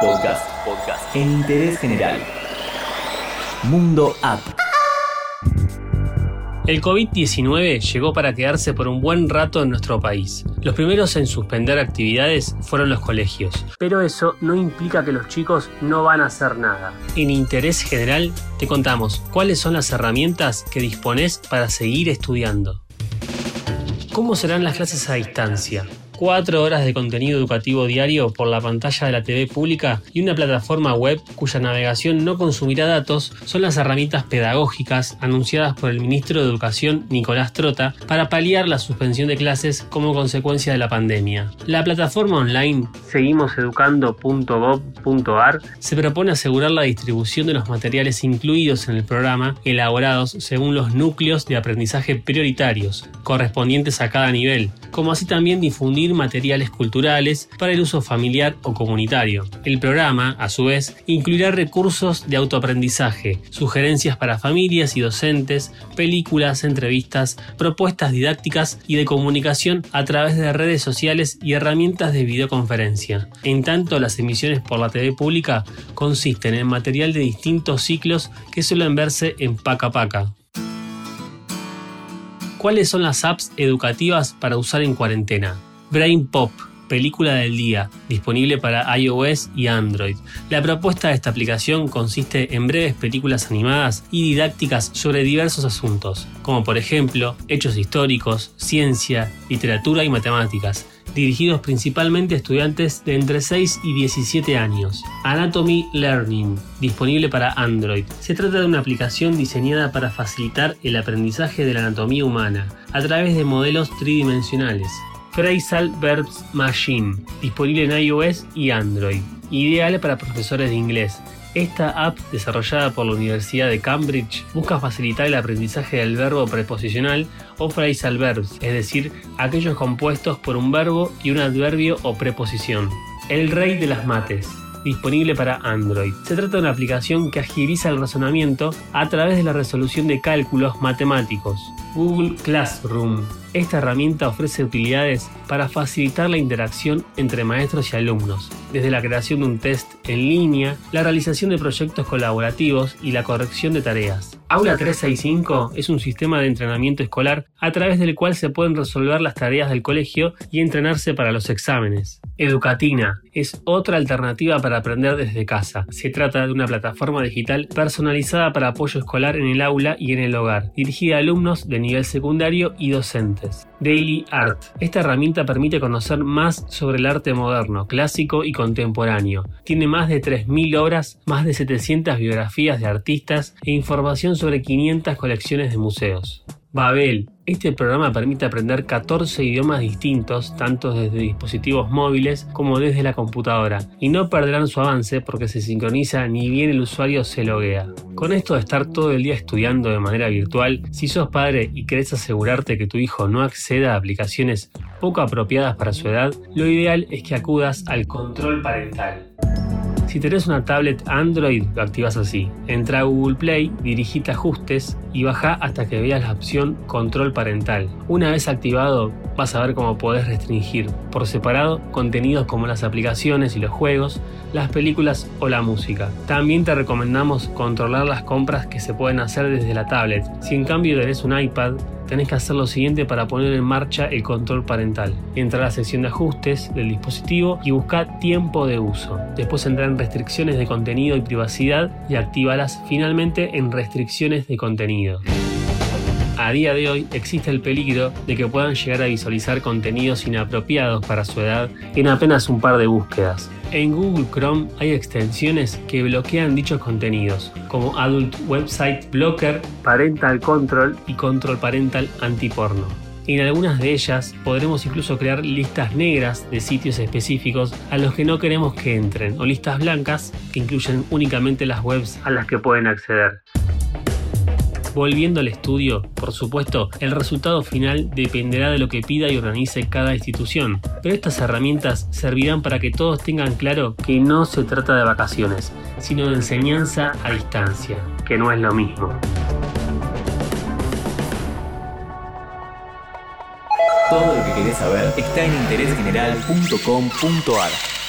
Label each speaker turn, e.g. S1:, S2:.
S1: Podcast. Podcast. En interés general. Mundo App.
S2: El COVID-19 llegó para quedarse por un buen rato en nuestro país. Los primeros en suspender actividades fueron los colegios, pero eso no implica que los chicos no van a hacer nada. En Interés General te contamos cuáles son las herramientas que dispones para seguir estudiando. ¿Cómo serán las clases a distancia? Cuatro horas de contenido educativo diario por la pantalla de la TV pública y una plataforma web cuya navegación no consumirá datos son las herramientas pedagógicas anunciadas por el ministro de Educación Nicolás Trota para paliar la suspensión de clases como consecuencia de la pandemia. La plataforma online seguimoseducando.gov.ar se propone asegurar la distribución de los materiales incluidos en el programa elaborados según los núcleos de aprendizaje prioritarios correspondientes a cada nivel, como así también difundir materiales culturales para el uso familiar o comunitario. El programa, a su vez, incluirá recursos de autoaprendizaje, sugerencias para familias y docentes, películas, entrevistas, propuestas didácticas y de comunicación a través de redes sociales y herramientas de videoconferencia. En tanto, las emisiones por la TV pública consisten en material de distintos ciclos que suelen verse en Paca Paca. ¿Cuáles son las apps educativas para usar en cuarentena? Brain Pop, película del día, disponible para iOS y Android. La propuesta de esta aplicación consiste en breves películas animadas y didácticas sobre diversos asuntos, como por ejemplo hechos históricos, ciencia, literatura y matemáticas, dirigidos principalmente a estudiantes de entre 6 y 17 años. Anatomy Learning, disponible para Android. Se trata de una aplicación diseñada para facilitar el aprendizaje de la anatomía humana a través de modelos tridimensionales Phrasal Verbs Machine, disponible en iOS y Android, ideal para profesores de inglés. Esta app, desarrollada por la Universidad de Cambridge, busca facilitar el aprendizaje del verbo preposicional o phrasal verbs, es decir, aquellos compuestos por un verbo y un adverbio o preposición. El rey de las mates, disponible para Android. Se trata de una aplicación que agiliza el razonamiento a través de la resolución de cálculos matemáticos. Google Classroom esta herramienta ofrece utilidades para facilitar la interacción entre maestros y alumnos, desde la creación de un test en línea, la realización de proyectos colaborativos y la corrección de tareas. Aula 365 es un sistema de entrenamiento escolar a través del cual se pueden resolver las tareas del colegio y entrenarse para los exámenes. Educatina es otra alternativa para aprender desde casa. Se trata de una plataforma digital personalizada para apoyo escolar en el aula y en el hogar, dirigida a alumnos de nivel secundario y Daily Art. Esta herramienta permite conocer más sobre el arte moderno, clásico y contemporáneo. Tiene más de 3.000 obras, más de 700 biografías de artistas e información sobre 500 colecciones de museos. Babel. Este programa permite aprender 14 idiomas distintos, tanto desde dispositivos móviles como desde la computadora, y no perderán su avance porque se sincroniza ni bien el usuario se loguea. Con esto de estar todo el día estudiando de manera virtual, si sos padre y querés asegurarte que tu hijo no acceda a aplicaciones poco apropiadas para su edad, lo ideal es que acudas al control parental. Si tenés una tablet Android, lo activas así. Entra a Google Play, dirigite ajustes y baja hasta que veas la opción control parental. Una vez activado, vas a ver cómo podés restringir por separado contenidos como las aplicaciones y los juegos, las películas o la música. También te recomendamos controlar las compras que se pueden hacer desde la tablet. Si en cambio tenés un iPad, tenés que hacer lo siguiente para poner en marcha el control parental. Entra a la sección de ajustes del dispositivo y busca tiempo de uso. Después entra en restricciones de contenido y privacidad y actívalas finalmente en restricciones de contenido. A día de hoy existe el peligro de que puedan llegar a visualizar contenidos inapropiados para su edad en apenas un par de búsquedas. En Google Chrome hay extensiones que bloquean dichos contenidos, como Adult Website Blocker, Parental Control y Control Parental Antiporno. En algunas de ellas podremos incluso crear listas negras de sitios específicos a los que no queremos que entren, o listas blancas que incluyen únicamente las webs a las que pueden acceder. Volviendo al estudio, por supuesto, el resultado final dependerá de lo que pida y organice cada institución, pero estas herramientas servirán para que todos tengan claro que no se trata de vacaciones, sino de enseñanza a distancia, que no es lo mismo.
S1: Todo lo que querés saber está en interésgeneral.com.ar.